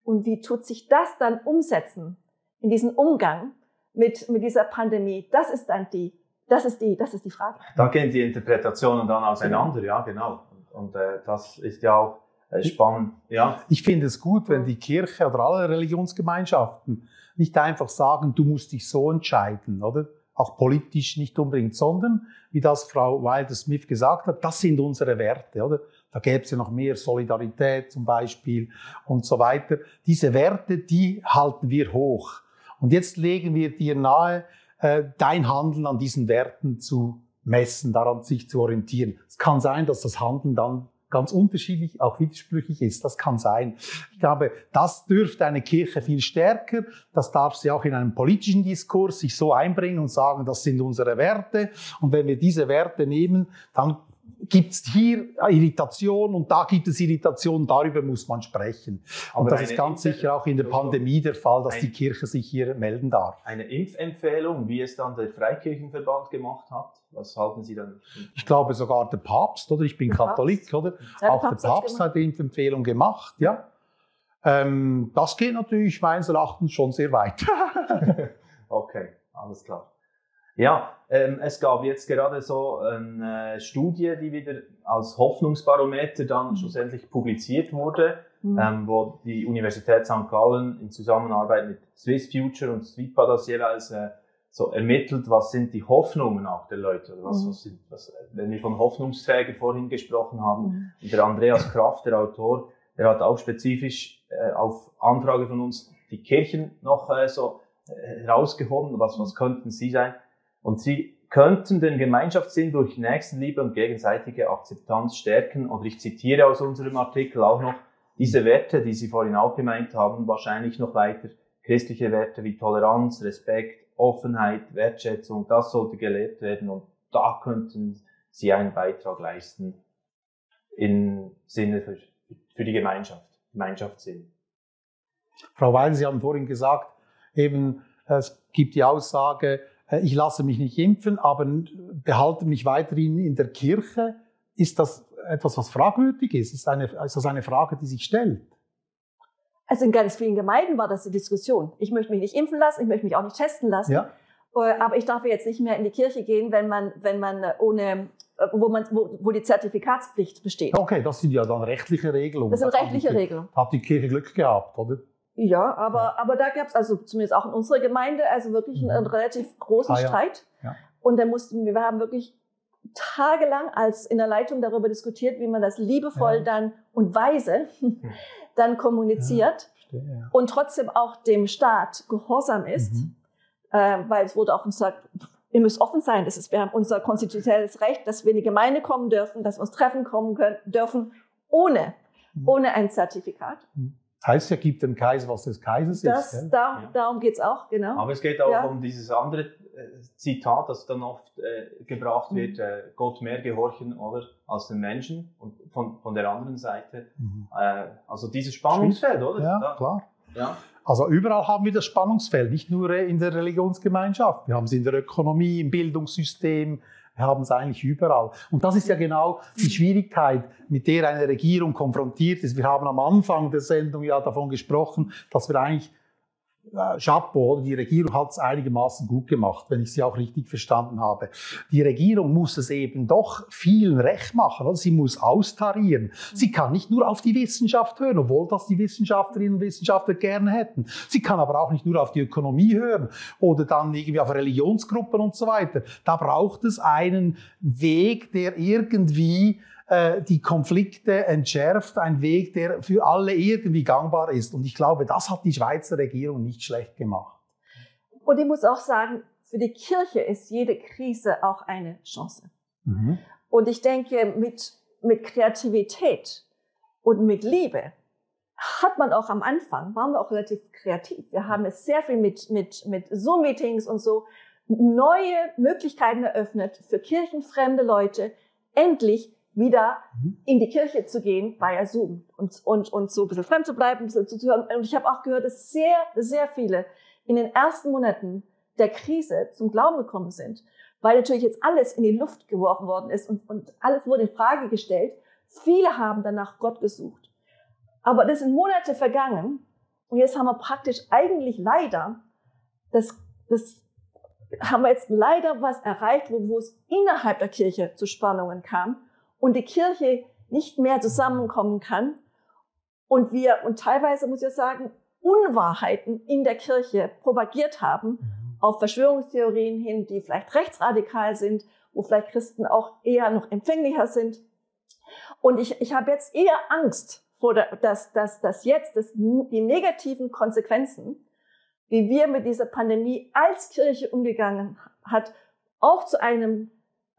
Und wie tut sich das dann umsetzen in diesen Umgang mit, mit dieser Pandemie? Das ist dann die, das ist die, das ist die Frage. Da gehen die Interpretationen dann auseinander, ja, genau. Und äh, das ist ja auch spannend. Ja. Ich finde es gut, wenn die Kirche oder alle Religionsgemeinschaften nicht einfach sagen, du musst dich so entscheiden, oder? Auch politisch nicht unbedingt, sondern, wie das Frau Wilder-Smith gesagt hat, das sind unsere Werte, oder? Da gäbe es ja noch mehr Solidarität zum Beispiel und so weiter. Diese Werte, die halten wir hoch. Und jetzt legen wir dir nahe, äh, dein Handeln an diesen Werten zu messen, daran sich zu orientieren. Es kann sein, dass das Handeln dann ganz unterschiedlich, auch widersprüchlich ist. Das kann sein. Ich glaube, das dürfte eine Kirche viel stärker. Das darf sie auch in einem politischen Diskurs sich so einbringen und sagen, das sind unsere Werte. Und wenn wir diese Werte nehmen, dann gibt es hier Irritation und da gibt es Irritation, darüber muss man sprechen. Aber und das ist ganz Impf sicher auch in der Pandemie der Fall, dass die Kirche sich hier melden darf. Eine Impfempfehlung, wie es dann der Freikirchenverband gemacht hat, was halten Sie dann? Ich glaube sogar der Papst, oder? Ich bin der Katholik, Papst. oder? Auch der Papst, der Papst hat die Impfempfehlung gemacht, ja. Ähm, das geht natürlich meines Erachtens schon sehr weit. okay, alles klar. Ja, ähm, es gab jetzt gerade so eine Studie, die wieder als Hoffnungsbarometer dann mhm. schlussendlich publiziert wurde, mhm. ähm, wo die Universität St. Gallen in Zusammenarbeit mit Swiss Future und SWIPA das jeweils äh, so ermittelt, was sind die Hoffnungen auch der Leute, oder was, mhm. was sind, was, wenn wir von Hoffnungsträger vorhin gesprochen haben, mhm. und der Andreas Kraft, der Autor, der hat auch spezifisch äh, auf Anfrage von uns die Kirchen noch äh, so äh, herausgehoben, was, was könnten sie sein, und sie könnten den Gemeinschaftssinn durch Nächstenliebe und gegenseitige Akzeptanz stärken. Oder ich zitiere aus unserem Artikel auch noch diese Werte, die Sie vorhin auch gemeint haben, wahrscheinlich noch weiter christliche Werte wie Toleranz, Respekt, Offenheit, Wertschätzung, das sollte gelebt werden und da könnten Sie einen Beitrag leisten im Sinne für, für die Gemeinschaft, Gemeinschaftssinn. Frau Weil, Sie haben vorhin gesagt, eben es gibt die Aussage, ich lasse mich nicht impfen, aber behalte mich weiterhin in der Kirche. Ist das etwas, was fragwürdig ist? Ist, eine, ist das eine Frage, die sich stellt? Also in ganz vielen Gemeinden war das die Diskussion. Ich möchte mich nicht impfen lassen, ich möchte mich auch nicht testen lassen. Ja. Äh, aber ich darf jetzt nicht mehr in die Kirche gehen, wenn man, wenn man ohne, äh, wo man, wo, wo die Zertifikatspflicht besteht. Okay, das sind ja dann rechtliche Regelungen. Das sind rechtliche Regelungen. Hat die Kirche Glück gehabt, oder? Ja, aber, ja. aber da gab es also zumindest auch in unserer Gemeinde also wirklich einen, einen mhm. relativ großen ah, ja. Streit. Ja. Und da mussten wir haben wirklich tagelang als in der Leitung darüber diskutiert, wie man das liebevoll dann und weise hm. dann kommuniziert und trotzdem auch dem Staat gehorsam ist, mhm. äh, weil es wurde auch gesagt, ihr müsst offen sein, das ist, wir haben unser konstitutionelles Recht, dass wir in die Gemeinde kommen dürfen, dass wir uns treffen kommen können, dürfen, ohne, mhm. ohne ein Zertifikat. Mhm. Heißt ja, gibt dem Kaiser, was des Kaisers das, ist. Da, ja. Darum geht's auch, genau. Aber es geht auch ja. um dieses andere äh, Zitat, das dann oft äh, gebracht wird, mhm. äh, Gott mehr gehorchen oder als den Menschen und von, von der anderen Seite. Mhm. Äh, also dieses Spannungsfeld, oder? Ja, da. klar. Ja. Also überall haben wir das Spannungsfeld, nicht nur in der Religionsgemeinschaft. Wir haben es in der Ökonomie, im Bildungssystem, wir haben es eigentlich überall. Und das ist ja genau die Schwierigkeit, mit der eine Regierung konfrontiert ist. Wir haben am Anfang der Sendung ja davon gesprochen, dass wir eigentlich Chapeau, oder die Regierung hat es einigermaßen gut gemacht, wenn ich sie auch richtig verstanden habe. Die Regierung muss es eben doch vielen recht machen, oder? sie muss austarieren. Sie kann nicht nur auf die Wissenschaft hören, obwohl das die Wissenschaftlerinnen und Wissenschaftler gerne hätten. Sie kann aber auch nicht nur auf die Ökonomie hören oder dann irgendwie auf Religionsgruppen und so weiter. Da braucht es einen Weg, der irgendwie äh, die Konflikte entschärft, ein Weg, der für alle irgendwie gangbar ist. Und ich glaube, das hat die Schweizer Regierung nicht schlecht gemacht. Und ich muss auch sagen, für die Kirche ist jede Krise auch eine Chance. Mhm. Und ich denke, mit, mit Kreativität und mit Liebe hat man auch am Anfang, waren wir auch relativ kreativ. Wir haben es sehr viel mit, mit, mit Zoom-Meetings und so neue Möglichkeiten eröffnet für kirchenfremde Leute, endlich wieder mhm. in die Kirche zu gehen via Zoom und, und, und so ein bisschen fremd zu bleiben, ein bisschen zu hören. Und ich habe auch gehört, dass sehr, sehr viele in den ersten Monaten der Krise zum Glauben gekommen sind, weil natürlich jetzt alles in die Luft geworfen worden ist und, und alles wurde in Frage gestellt. Viele haben danach Gott gesucht. Aber das sind Monate vergangen und jetzt haben wir praktisch eigentlich leider das, das haben wir jetzt leider was erreicht, wo, wo es innerhalb der Kirche zu Spannungen kam und die Kirche nicht mehr zusammenkommen kann und wir, und teilweise muss ich sagen, Unwahrheiten in der Kirche propagiert haben, mhm. auf Verschwörungstheorien hin, die vielleicht rechtsradikal sind, wo vielleicht Christen auch eher noch empfänglicher sind. Und ich, ich habe jetzt eher Angst vor der, dass, dass, dass jetzt dass die negativen Konsequenzen, wie wir mit dieser Pandemie als Kirche umgegangen hat, auch zu einem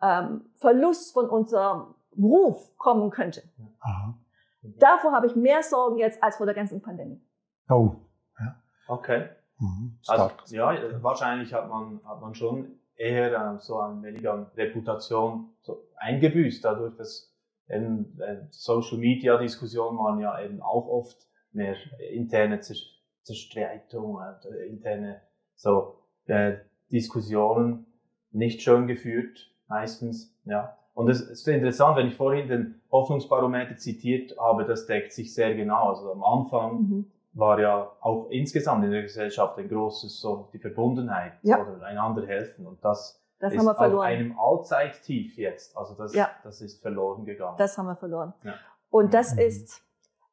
ähm, Verlust von unserem Ruf kommen könnte. Aha. Davor habe ich mehr Sorgen jetzt als vor der ganzen Pandemie. Oh, ja. Okay. Mhm, also, ja, wahrscheinlich hat man, hat man schon eher äh, so ein wenig an Reputation so eingebüßt, dadurch, dass eben, äh, Social Media Diskussionen waren ja eben auch oft mehr interne Zerstreitung, äh, interne so äh, Diskussionen nicht schön geführt meistens, ja. Und es ist interessant, wenn ich vorhin den Hoffnungsbarometer zitiert habe, das deckt sich sehr genau. Also am Anfang mhm. war ja auch insgesamt in der Gesellschaft ein großes so die Verbundenheit ja. oder einander helfen und das das ist haben wir verloren. auf einem Allzeittief jetzt. Also das, ja. das ist verloren gegangen. Das haben wir verloren. Ja. Und das ist,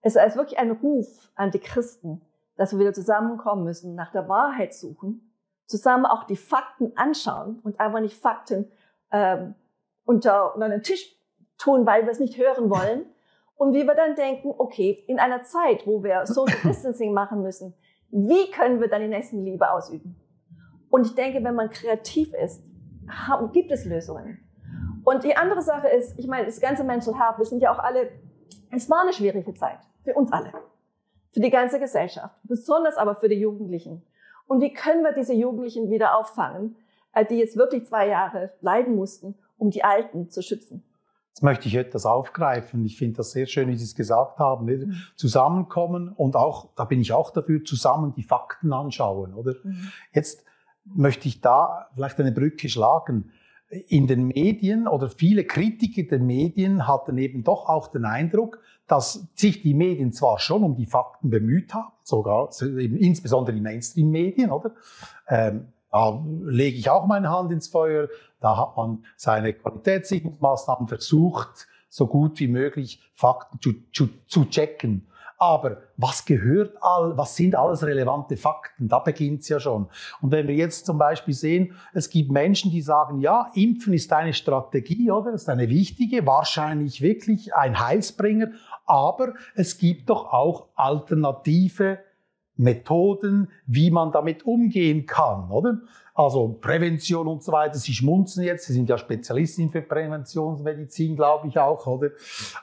es ist wirklich ein Ruf an die Christen, dass wir wieder zusammenkommen müssen, nach der Wahrheit suchen, zusammen auch die Fakten anschauen und einfach nicht Fakten ähm, unter, unter den Tisch tun, weil wir es nicht hören wollen. Und wie wir dann denken, okay, in einer Zeit, wo wir Social Distancing machen müssen, wie können wir dann die Nächstenliebe ausüben? Und ich denke, wenn man kreativ ist, gibt es Lösungen. Und die andere Sache ist, ich meine, das ganze Mental Health, wir sind ja auch alle, es war eine schwierige Zeit. Für uns alle. Für die ganze Gesellschaft. Besonders aber für die Jugendlichen. Und wie können wir diese Jugendlichen wieder auffangen, äh, die jetzt wirklich zwei Jahre leiden mussten, um die Alten zu schützen? Jetzt möchte ich etwas aufgreifen. Ich finde das sehr schön, wie Sie es gesagt haben. Mhm. Zusammenkommen und auch, da bin ich auch dafür, zusammen die Fakten anschauen, oder? Mhm. Jetzt möchte ich da vielleicht eine Brücke schlagen. In den Medien oder viele Kritiker der Medien hatten eben doch auch den Eindruck, dass sich die Medien zwar schon um die Fakten bemüht haben, sogar eben insbesondere die Mainstream-Medien, oder? Ähm, da lege ich auch meine Hand ins Feuer. Da hat man seine Qualitätssicherungsmaßnahmen versucht, so gut wie möglich Fakten zu, zu, zu checken. Aber was gehört all, was sind alles relevante Fakten? Da beginnt's ja schon. Und wenn wir jetzt zum Beispiel sehen, es gibt Menschen, die sagen, ja, Impfen ist eine Strategie, oder? Ist eine wichtige, wahrscheinlich wirklich ein Heilsbringer. Aber es gibt doch auch alternative Methoden, wie man damit umgehen kann, oder? Also Prävention und so weiter. Sie schmunzen jetzt, Sie sind ja Spezialistin für Präventionsmedizin, glaube ich auch, oder?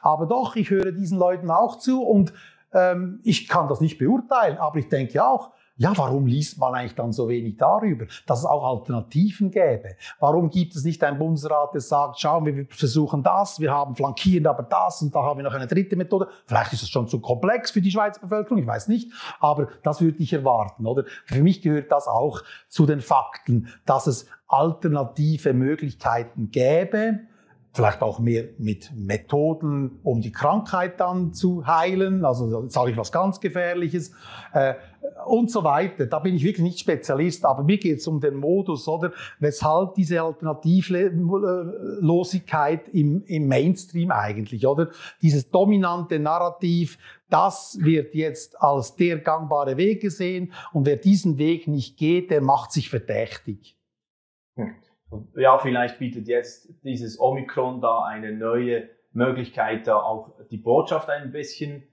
Aber doch, ich höre diesen Leuten auch zu und ähm, ich kann das nicht beurteilen, aber ich denke auch, ja, warum liest man eigentlich dann so wenig darüber, dass es auch Alternativen gäbe? Warum gibt es nicht einen Bundesrat, der sagt, schauen wir, wir versuchen das, wir haben flankierend aber das und da haben wir noch eine dritte Methode. Vielleicht ist es schon zu komplex für die Schweizer Bevölkerung, ich weiß nicht, aber das würde ich erwarten, oder? Für mich gehört das auch zu den Fakten, dass es alternative Möglichkeiten gäbe, vielleicht auch mehr mit Methoden, um die Krankheit dann zu heilen, also sage ich was ganz Gefährliches äh, und so weiter. Da bin ich wirklich nicht Spezialist, aber mir geht es um den Modus, oder? Weshalb diese Alternativlosigkeit im, im Mainstream eigentlich, oder? Dieses dominante Narrativ, das wird jetzt als der gangbare Weg gesehen. Und wer diesen Weg nicht geht, der macht sich verdächtig. Hm ja, vielleicht bietet jetzt dieses Omikron da eine neue Möglichkeit, da auch die Botschaft ein bisschen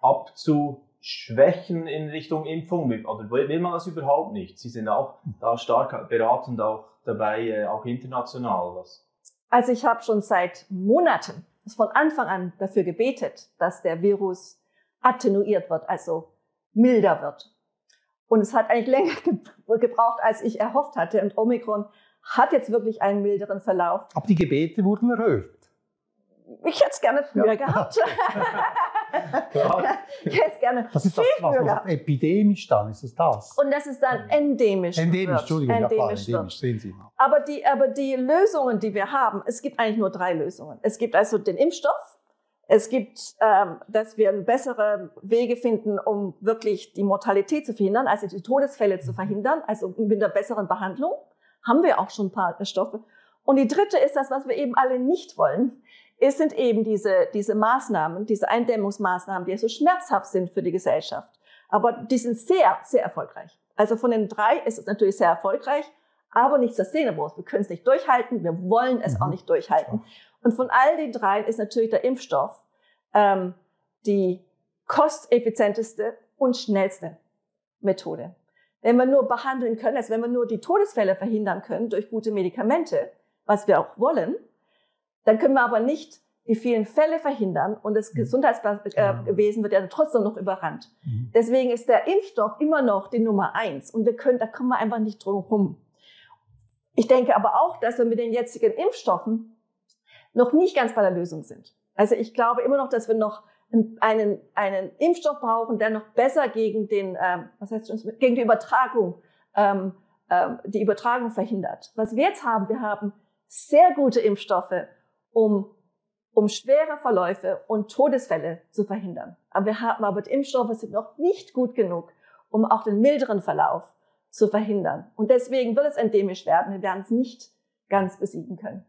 abzuschwächen in Richtung Impfung. Oder will man das überhaupt nicht? Sie sind auch da stark beratend auch dabei, äh, auch international. Was? Also ich habe schon seit Monaten, von Anfang an dafür gebetet, dass der Virus attenuiert wird, also milder wird. Und es hat eigentlich länger gebraucht, als ich erhofft hatte. Und Omikron hat jetzt wirklich einen milderen Verlauf. Aber die Gebete wurden erhöht. Ich hätte es gerne früher ja. gehabt. ich hätte es gerne das ist das, was, was gehabt. epidemisch dann, ist es das? Und das ist dann endemisch. Endemisch, wird. Entschuldigung, endemisch, ja, endemisch sehen Sie mal. Aber die, aber die Lösungen, die wir haben, es gibt eigentlich nur drei Lösungen. Es gibt also den Impfstoff, es gibt, ähm, dass wir bessere Wege finden, um wirklich die Mortalität zu verhindern, also die Todesfälle zu verhindern, also mit einer besseren Behandlung. Haben wir auch schon ein paar Stoffe. Und die dritte ist das, was wir eben alle nicht wollen. Es sind eben diese, diese Maßnahmen, diese Eindämmungsmaßnahmen, die so schmerzhaft sind für die Gesellschaft. Aber die sind sehr, sehr erfolgreich. Also von den drei ist es natürlich sehr erfolgreich, aber nicht sustainable. Wir können es nicht durchhalten, wir wollen es mhm. auch nicht durchhalten. Und von all den dreien ist natürlich der Impfstoff ähm, die kosteffizienteste und schnellste Methode. Wenn wir nur behandeln können, also wenn wir nur die Todesfälle verhindern können durch gute Medikamente, was wir auch wollen, dann können wir aber nicht die vielen Fälle verhindern und das mhm. Gesundheitswesen wird ja trotzdem noch überrannt. Mhm. Deswegen ist der Impfstoff immer noch die Nummer eins und wir können, da kommen wir einfach nicht drum herum. Ich denke aber auch, dass wir mit den jetzigen Impfstoffen noch nicht ganz bei der Lösung sind. Also ich glaube immer noch, dass wir noch einen, einen Impfstoff brauchen, der noch besser gegen den, ähm, was heißt das, gegen die Übertragung, ähm, ähm, die Übertragung verhindert. Was wir jetzt haben, wir haben sehr gute Impfstoffe, um, um schwere Verläufe und Todesfälle zu verhindern. Aber wir haben aber die Impfstoffe sind noch nicht gut genug, um auch den milderen Verlauf zu verhindern. Und deswegen wird es endemisch werden. Wir werden es nicht ganz besiegen können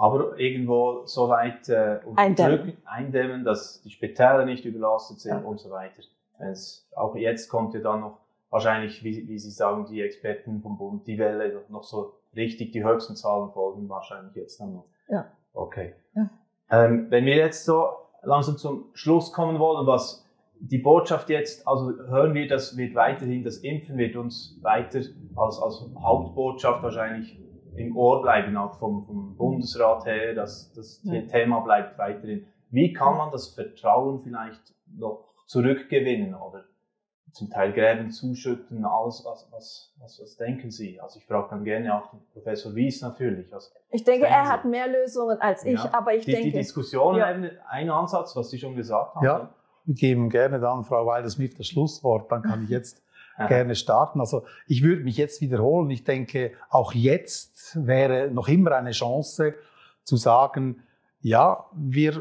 aber irgendwo so weit äh, eindämmen. eindämmen, dass die Spitäler nicht überlastet sind ja. und so weiter. Wenn's, auch jetzt kommt ja dann noch wahrscheinlich, wie, wie Sie sagen, die Experten vom Bund, die Welle noch so richtig, die höchsten Zahlen folgen wahrscheinlich jetzt dann noch. Ja. Okay. Ja. Ähm, wenn wir jetzt so langsam zum Schluss kommen wollen, was die Botschaft jetzt, also hören wir, das wird weiterhin, das Impfen wird uns weiter als, als Hauptbotschaft wahrscheinlich im Ohr bleiben, auch vom, vom Bundesrat her, dass das ja. Thema bleibt weiterhin. Wie kann man das Vertrauen vielleicht noch zurückgewinnen oder zum Teil Gräben zuschütten, alles, was, was, was, was denken Sie? Also ich frage dann gerne auch den Professor Wies natürlich. Was, ich denke, er hat mehr Lösungen als ich, ja. aber ich die, denke... Die Diskussion, ja. ein Ansatz, was Sie schon gesagt haben. Ja, wir geben gerne dann Frau Weiler-Smith das Schlusswort, dann kann ich jetzt gerne starten. Also ich würde mich jetzt wiederholen. Ich denke, auch jetzt wäre noch immer eine Chance zu sagen, ja, wir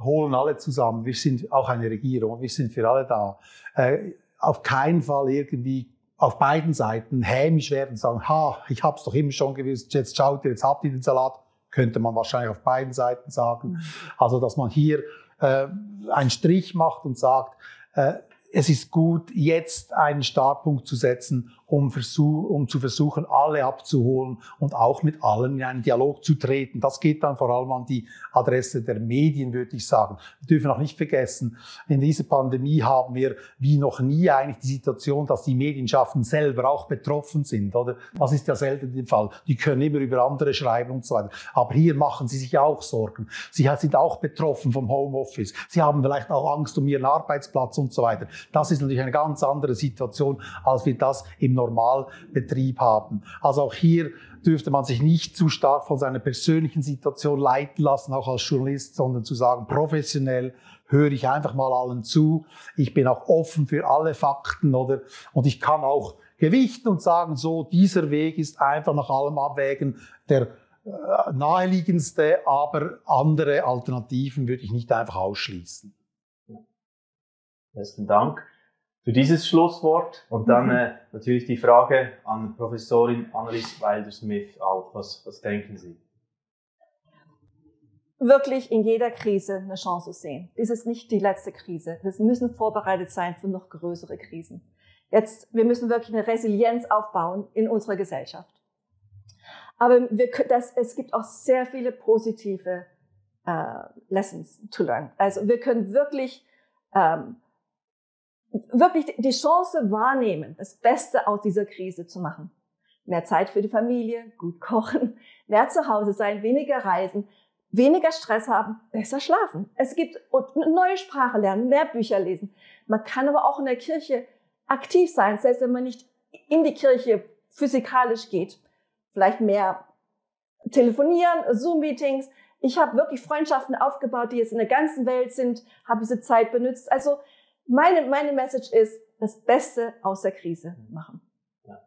holen alle zusammen. Wir sind auch eine Regierung. Wir sind für alle da. Äh, auf keinen Fall irgendwie auf beiden Seiten hämisch werden, sagen, ha, ich hab's doch immer schon gewusst, jetzt schaut ihr, jetzt habt ihr den Salat. Könnte man wahrscheinlich auf beiden Seiten sagen. Mhm. Also, dass man hier äh, einen Strich macht und sagt, äh, es ist gut, jetzt einen Startpunkt zu setzen um, versuch, um zu versuchen, alle abzuholen und auch mit allen in einen Dialog zu treten. Das geht dann vor allem an die Adresse der Medien, würde ich sagen. Wir dürfen auch nicht vergessen, in dieser Pandemie haben wir wie noch nie eigentlich die Situation, dass die Medienschaften selber auch betroffen sind, oder? Das ist ja selten der Fall. Die können immer über andere schreiben und so weiter. Aber hier machen sie sich auch Sorgen. Sie sind auch betroffen vom Homeoffice. Sie haben vielleicht auch Angst um ihren Arbeitsplatz und so weiter. Das ist natürlich eine ganz andere Situation, als wir das im Normalbetrieb haben. Also auch hier dürfte man sich nicht zu stark von seiner persönlichen Situation leiten lassen, auch als Journalist, sondern zu sagen, professionell höre ich einfach mal allen zu. Ich bin auch offen für alle Fakten, oder? Und ich kann auch gewichten und sagen, so, dieser Weg ist einfach nach allem Abwägen der äh, naheliegendste, aber andere Alternativen würde ich nicht einfach ausschließen. Besten Dank für dieses Schlusswort. Und dann mhm. äh, natürlich die Frage an Professorin Annelies Wilder-Smith auch. Was, was denken Sie? Wirklich in jeder Krise eine Chance sehen. Dies ist nicht die letzte Krise. Wir müssen vorbereitet sein für noch größere Krisen. Jetzt, wir müssen wirklich eine Resilienz aufbauen in unserer Gesellschaft. Aber wir, das, es gibt auch sehr viele positive äh, Lessons to learn. Also wir können wirklich ähm, wirklich die Chance wahrnehmen, das Beste aus dieser Krise zu machen. Mehr Zeit für die Familie, gut kochen, mehr zu Hause sein, weniger reisen, weniger Stress haben, besser schlafen. Es gibt eine neue Sprache lernen, mehr Bücher lesen. Man kann aber auch in der Kirche aktiv sein, selbst wenn man nicht in die Kirche physikalisch geht. Vielleicht mehr telefonieren, Zoom-Meetings. Ich habe wirklich Freundschaften aufgebaut, die jetzt in der ganzen Welt sind, habe diese Zeit benutzt. Also meine, meine Message ist, das Beste aus der Krise machen. Ja.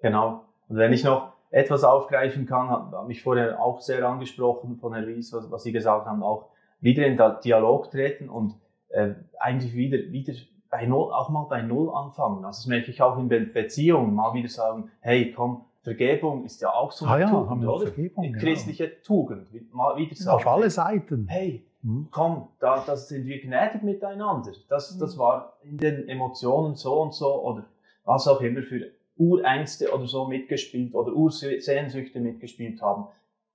Genau. Und wenn ich noch etwas aufgreifen kann, habe mich vorher auch sehr angesprochen von Herrn Ries, was, was Sie gesagt haben, auch wieder in den Dialog treten und äh, eigentlich wieder, wieder bei Null, auch mal bei Null anfangen. Also das merke ich auch in Be Beziehungen, mal wieder sagen, hey, komm, Vergebung ist ja auch so eine ah, ja, Tugend, oder? Vergebung, genau. Christliche genau. Tugend. Mal wieder sagen, Auf alle Seiten. Hey, mhm. komm, da, das sind wir gnädig miteinander. Das, das mhm. war in den Emotionen so und so oder was auch immer für Urängste oder so mitgespielt oder Ursehnsüchte mitgespielt haben.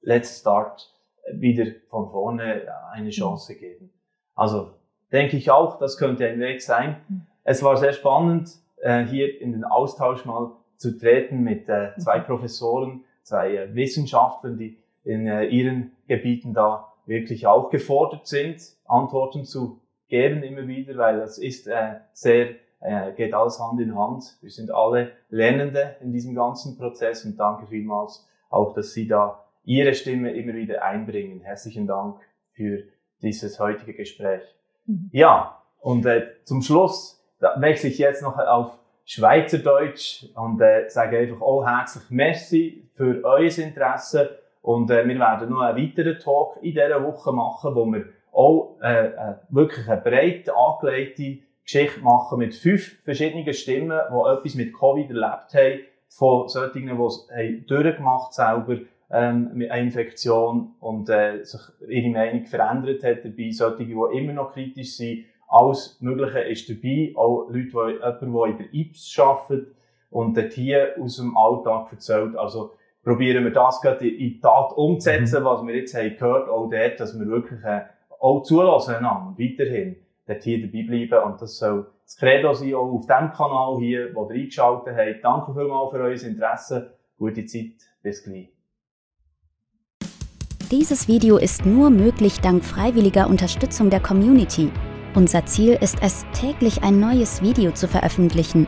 Let's start wieder von vorne eine mhm. Chance geben. Also denke ich auch, das könnte ein Weg sein. Mhm. Es war sehr spannend, äh, hier in den Austausch mal zu treten mit äh, zwei mhm. Professoren, zwei äh, Wissenschaftlern, die in ihren Gebieten da wirklich auch gefordert sind, Antworten zu geben immer wieder, weil das ist sehr, geht alles Hand in Hand. Wir sind alle Lernende in diesem ganzen Prozess und danke vielmals auch, dass Sie da Ihre Stimme immer wieder einbringen. Herzlichen Dank für dieses heutige Gespräch. Mhm. Ja, und äh, zum Schluss wechsle ich jetzt noch auf Schweizerdeutsch und äh, sage einfach auch herzlich Merci für euer Interesse und äh, wir werden noch einen weiteren Talk in dieser Woche machen, wo wir auch äh, äh, wirklich eine breit angelegte Geschichte machen mit fünf verschiedenen Stimmen, die etwas mit Covid erlebt haben, von solchen, die es durchgemacht selber ähm, mit einer Infektion und äh, sich ihre Meinung verändert hat dabei, solche, die immer noch kritisch sind. Alles Mögliche ist dabei, auch Leute, die, jemand, der in der IPS arbeitet und dort hier aus dem Alltag erzählt. Also probieren wir das gerade in die Tat umzusetzen, mhm. was wir jetzt haben gehört, auch dort, dass wir wirklich äh, auch zulassen einander, weiterhin dort hier dabei bleiben und das soll das Credo sein, auch auf dem Kanal hier, wo ihr eingeschaltet habt. Danke vielmals für euer Interesse, gute Zeit, bis gleich. Dieses Video ist nur möglich dank freiwilliger Unterstützung der Community. Unser Ziel ist es, täglich ein neues Video zu veröffentlichen.